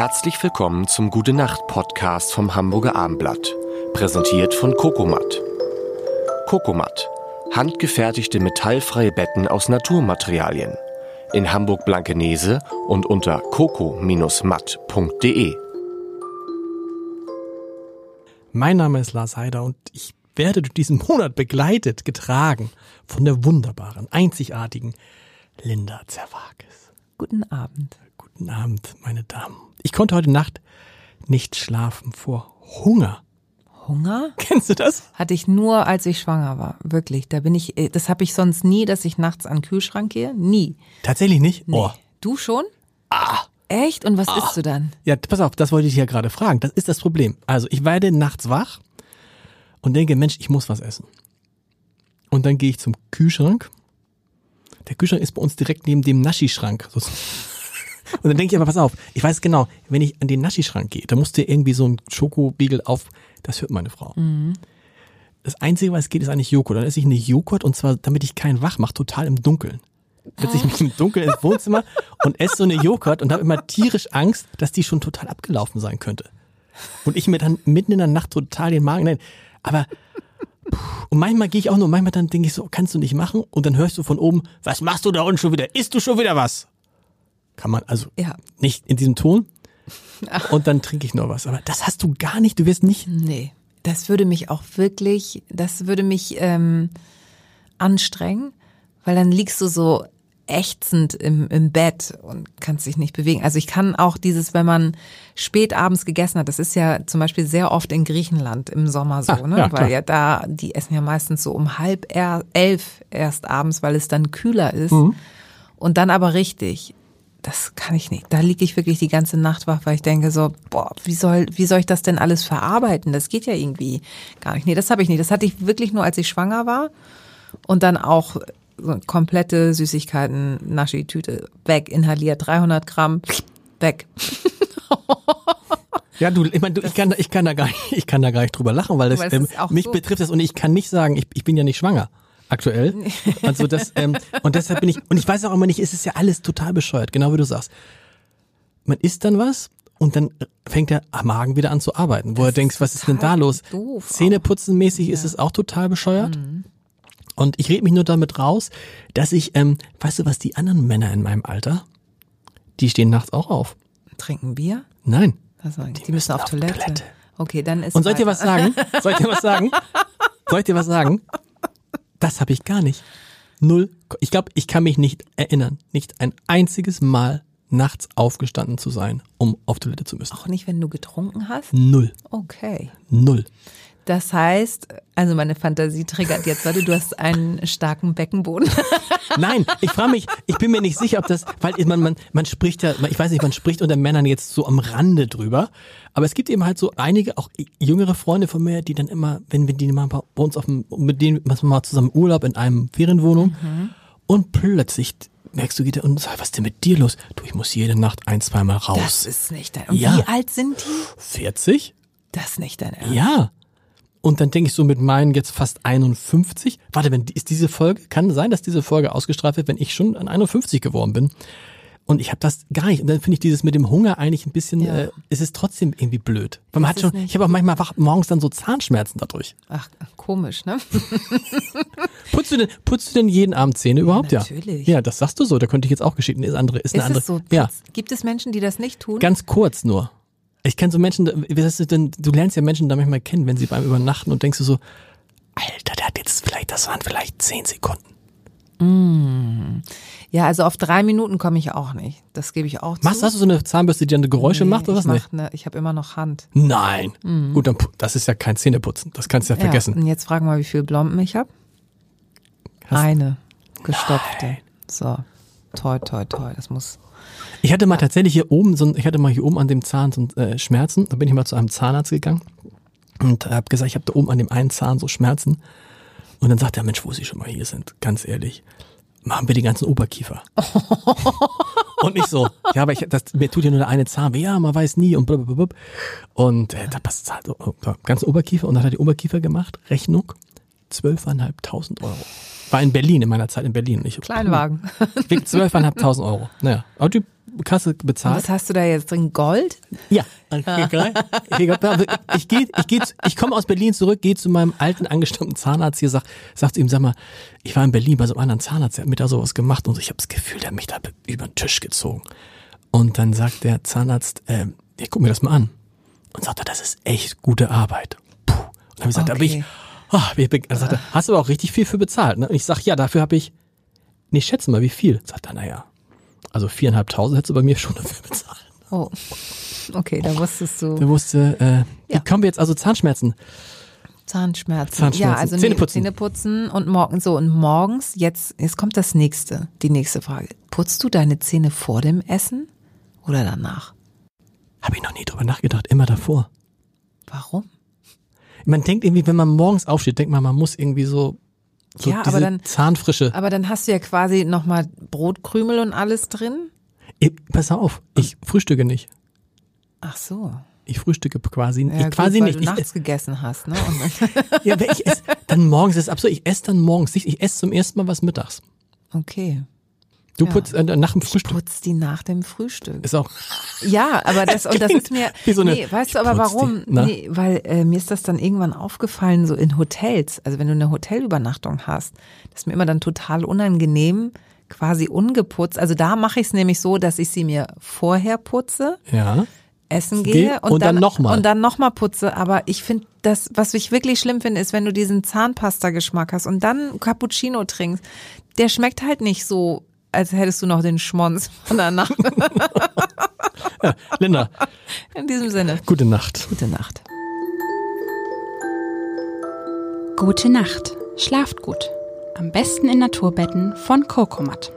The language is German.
Herzlich willkommen zum Gute Nacht Podcast vom Hamburger Armblatt. Präsentiert von Kokomat. Kokomat. Handgefertigte metallfreie Betten aus Naturmaterialien. In Hamburg-Blankenese und unter coco-matt.de. Mein Name ist Lars Heider und ich werde durch diesen Monat begleitet, getragen von der wunderbaren, einzigartigen Linda Zerwakis. Guten Abend. Guten Abend, meine Damen. Ich konnte heute Nacht nicht schlafen vor Hunger. Hunger? Kennst du das? Hatte ich nur, als ich schwanger war. Wirklich. Da bin ich, äh, das habe ich sonst nie, dass ich nachts an den Kühlschrank gehe. Nie. Tatsächlich nicht? Nee. Oh. Du schon? Ah. Echt? Und was isst du dann? Ja, pass auf, das wollte ich ja gerade fragen. Das ist das Problem. Also, ich werde nachts wach und denke, Mensch, ich muss was essen. Und dann gehe ich zum Kühlschrank. Der Kühlschrank ist bei uns direkt neben dem Naschi-Schrank. Und dann denke ich aber, pass auf, ich weiß genau, wenn ich an den Naschi-Schrank gehe, da musst du irgendwie so ein Schokobiegel auf, das hört meine Frau. Das Einzige, was geht, ist eigentlich Joghurt. Dann esse ich eine Joghurt und zwar, damit ich keinen wach mache, total im Dunkeln. Setze ich mich im Dunkeln ins Wohnzimmer und esse so eine Joghurt und habe immer tierisch Angst, dass die schon total abgelaufen sein könnte. Und ich mir dann mitten in der Nacht total den Magen, nein, aber und manchmal gehe ich auch nur, manchmal dann denke ich so, kannst du nicht machen und dann hörst du von oben, was machst du da unten schon wieder? Isst du schon wieder was? Kann man also Ja. nicht in diesem Ton. Und dann trinke ich noch was. Aber das hast du gar nicht. Du wirst nicht. Nee. Das würde mich auch wirklich, das würde mich ähm, anstrengen, weil dann liegst du so ächzend im, im Bett und kannst dich nicht bewegen. Also ich kann auch dieses, wenn man spät abends gegessen hat, das ist ja zum Beispiel sehr oft in Griechenland im Sommer so, Ah, ne? ja, weil ja da, die essen ja meistens so um halb elf erst abends, weil es dann kühler ist. Mhm. Und dann aber richtig. Das kann ich nicht. Da liege ich wirklich die ganze Nacht wach, weil ich denke so, boah, wie soll, wie soll ich das denn alles verarbeiten? Das geht ja irgendwie gar nicht. Nee, das habe ich nicht. Das hatte ich wirklich nur, als ich schwanger war. Und dann auch so komplette Süßigkeiten, Naschi-Tüte, weg, inhaliert, 300 Gramm, weg. Ja, du, ich meine, du, ich kann, da- ich kann da gar nicht, ich kann da gar nicht drüber lachen, weil das, ähm, mich betrifft das und ich kann nicht sagen, ich, ich bin ja nicht schwanger. Aktuell. Also das, ähm, und deshalb bin ich, und ich weiß auch immer nicht, es ist ja alles total bescheuert, genau wie du sagst. Man isst dann was und dann fängt der Magen wieder an zu arbeiten, wo er denkst, was ist denn da los? Zähneputzenmäßig ist es auch total bescheuert. Und ich rede mich nur damit raus, dass ich, ähm, weißt du was, die anderen Männer in meinem Alter, die stehen nachts auch auf. Trinken Bier? Nein. Also, die, müssen auf, Toilette. Toilette. Okay, dann ist Und soll ich dir was sagen? Soll ich dir was sagen? Soll ich dir was sagen? Das habe ich gar nicht. Null. Ich glaube, ich kann mich nicht erinnern, nicht ein einziges Mal nachts aufgestanden zu sein, um auf Toilette zu müssen. Auch nicht, wenn du getrunken hast? Null. Okay. Null. Das heißt, also meine Fantasie triggert jetzt, weil du hast einen starken Beckenboden. Nein, ich frage mich, ich bin mir nicht sicher, ob das, weil man, man, man spricht ja, ich weiß nicht, man spricht unter Männern jetzt so am Rande drüber, aber es gibt eben halt so einige, auch jüngere Freunde von mir, die dann immer, wenn wir die mal bei uns auf dem, mit denen machen wir mal zusammen Urlaub in einem Ferienwohnung und plötzlich merkst du, geht er und sag, was ist denn mit dir los? Du, ich muss jede Nacht ein, zweimal raus. Das ist nicht dein. Und Ja. wie alt sind die? 40? Das ist nicht dein Ernst. Ja. Und dann denke ich so mit meinen jetzt fast 51. Warte, wenn ist diese Folge, kann sein, dass diese Folge ausgestrahlt wird, wenn ich schon an 51 geworden bin. Und ich habe das gar nicht. Und dann finde ich dieses mit dem Hunger eigentlich ein bisschen, Ja. äh, es ist trotzdem irgendwie blöd. Weil man Das hat schon, ich habe auch manchmal wach, morgens dann so Zahnschmerzen dadurch. Ach, komisch, ne? Putzt du denn, putzt du denn jeden Abend Zähne überhaupt? natürlich. Ja. Ja, das sagst du so. Da könnte ich jetzt auch geschieden. Ist andere, ist eine Ist andere. es so? Ja. Gibt es Menschen, die das nicht tun? Ganz kurz nur. Ich kenne so Menschen, denn, du lernst ja Menschen da manchmal kennen, wenn sie beim Übernachten und denkst du so, Alter, der hat jetzt vielleicht, das waren vielleicht zehn Sekunden. Ja, also auf drei Minuten komme ich auch nicht. Das gebe ich auch zu. Machst, hast du so eine Zahnbürste, die dann Geräusche Nee, macht oder was? ich nicht? ne, ich habe immer noch Hand. Nein. Gut, dann, das ist ja kein Zähneputzen. Das kannst du ja, Ja, vergessen. und jetzt fragen wir mal, wie viele Blomben ich habe. Eine gestopfte. So, toi, toi, toi. Das muss. Ich hatte mal tatsächlich hier oben, so ein, ich hatte mal hier oben an dem Zahn so äh, Schmerzen. Da bin ich mal zu einem Zahnarzt gegangen und habe gesagt, ich habe da oben an dem einen Zahn so Schmerzen. Und dann sagt er, Mensch, wo Sie schon mal hier sind, ganz ehrlich, machen wir die ganzen Oberkiefer. und ich so, ja, aber ich, das, mir tut ja nur der eine Zahn weh, ja, man weiß nie und blablabla. Und äh, da passt halt oh, ja, ganzen Oberkiefer und dann hat er die Oberkiefer gemacht, Rechnung, 12.500 Euro. War in Berlin, in meiner Zeit in Berlin. Ich, Kleinwagen. Wiegt 12.500 Euro. Naja, aber die Kasse Und bezahlt. was hast du da jetzt drin? Gold? Ja, okay, ich gehe, ich gehe, ich komme aus Berlin zurück, gehe zu meinem alten angestammten Zahnarzt hier, sag, sag zu ihm, sag mal, ich war in Berlin bei so einem anderen Zahnarzt, der hat mir da sowas gemacht und ich habe das Gefühl, der hat mich da über den Tisch gezogen. Und dann sagt der Zahnarzt, äh, ich guck mir das mal an. Und sagt er, das ist echt gute Arbeit. Puh. Und dann habe ich gesagt, da bin ich, Okay. Oh, er, hast du aber auch richtig viel für bezahlt. Ne? Und ich sag, ja, dafür habe ich, nee, schätze mal, wie viel? Sagt er, naja, also viereinhalbtausend hättest du bei mir schon dafür bezahlt. Oh. Okay, da wusstest du. Der wusste, äh, wie Ja. kommen wir jetzt, also Zahnschmerzen. Zahnschmerzen. Zahnschmerzen. Ja, also Zähneputzen. Zähneputzen und morgen so und morgens jetzt jetzt kommt das nächste, die nächste Frage. Putzt du deine Zähne vor dem Essen oder danach? Habe ich noch nie drüber nachgedacht, immer davor. Warum? Man denkt irgendwie, wenn man morgens aufsteht, denkt man, man muss irgendwie so, so Ja, aber dann- Zahnfrische. Aber dann hast du ja quasi nochmal Brotkrümel und alles drin. Ich, pass auf, ich frühstücke nicht. Ach so. Ich frühstücke quasi, Ja, ich gut, quasi weil nicht. du Ich, nachts gegessen hast, ne? Ja, aber ich esse, dann morgens ist absurd. Ich esse dann morgens nicht. Ich esse zum ersten Mal was mittags. okay. Du Ja. putzt äh, nach dem Frühstück. Putzt die nach dem Frühstück. Ist auch, Ja, aber das, und das ist mir, wie so eine- nee, weißt du ich aber putz die, warum? ne? Nee, weil äh, mir ist das dann irgendwann aufgefallen, so in Hotels, also wenn du eine Hotelübernachtung hast, das ist mir immer dann total unangenehm, quasi ungeputzt. Also da mache ich es nämlich so, dass ich sie mir vorher putze, ja. essen Geh- gehe und dann noch mal. Und dann nochmal putze. Aber ich finde, das, was ich wirklich schlimm finde, ist, wenn du diesen Zahnpasta-Geschmack hast und dann Cappuccino trinkst, der schmeckt halt nicht so, als hättest du noch den Schmonz von der Nacht. Linda, In diesem Sinne. gute Nacht. Gute Nacht. Gute Nacht. Schlaft gut. Am besten in Naturbetten von Kokomat.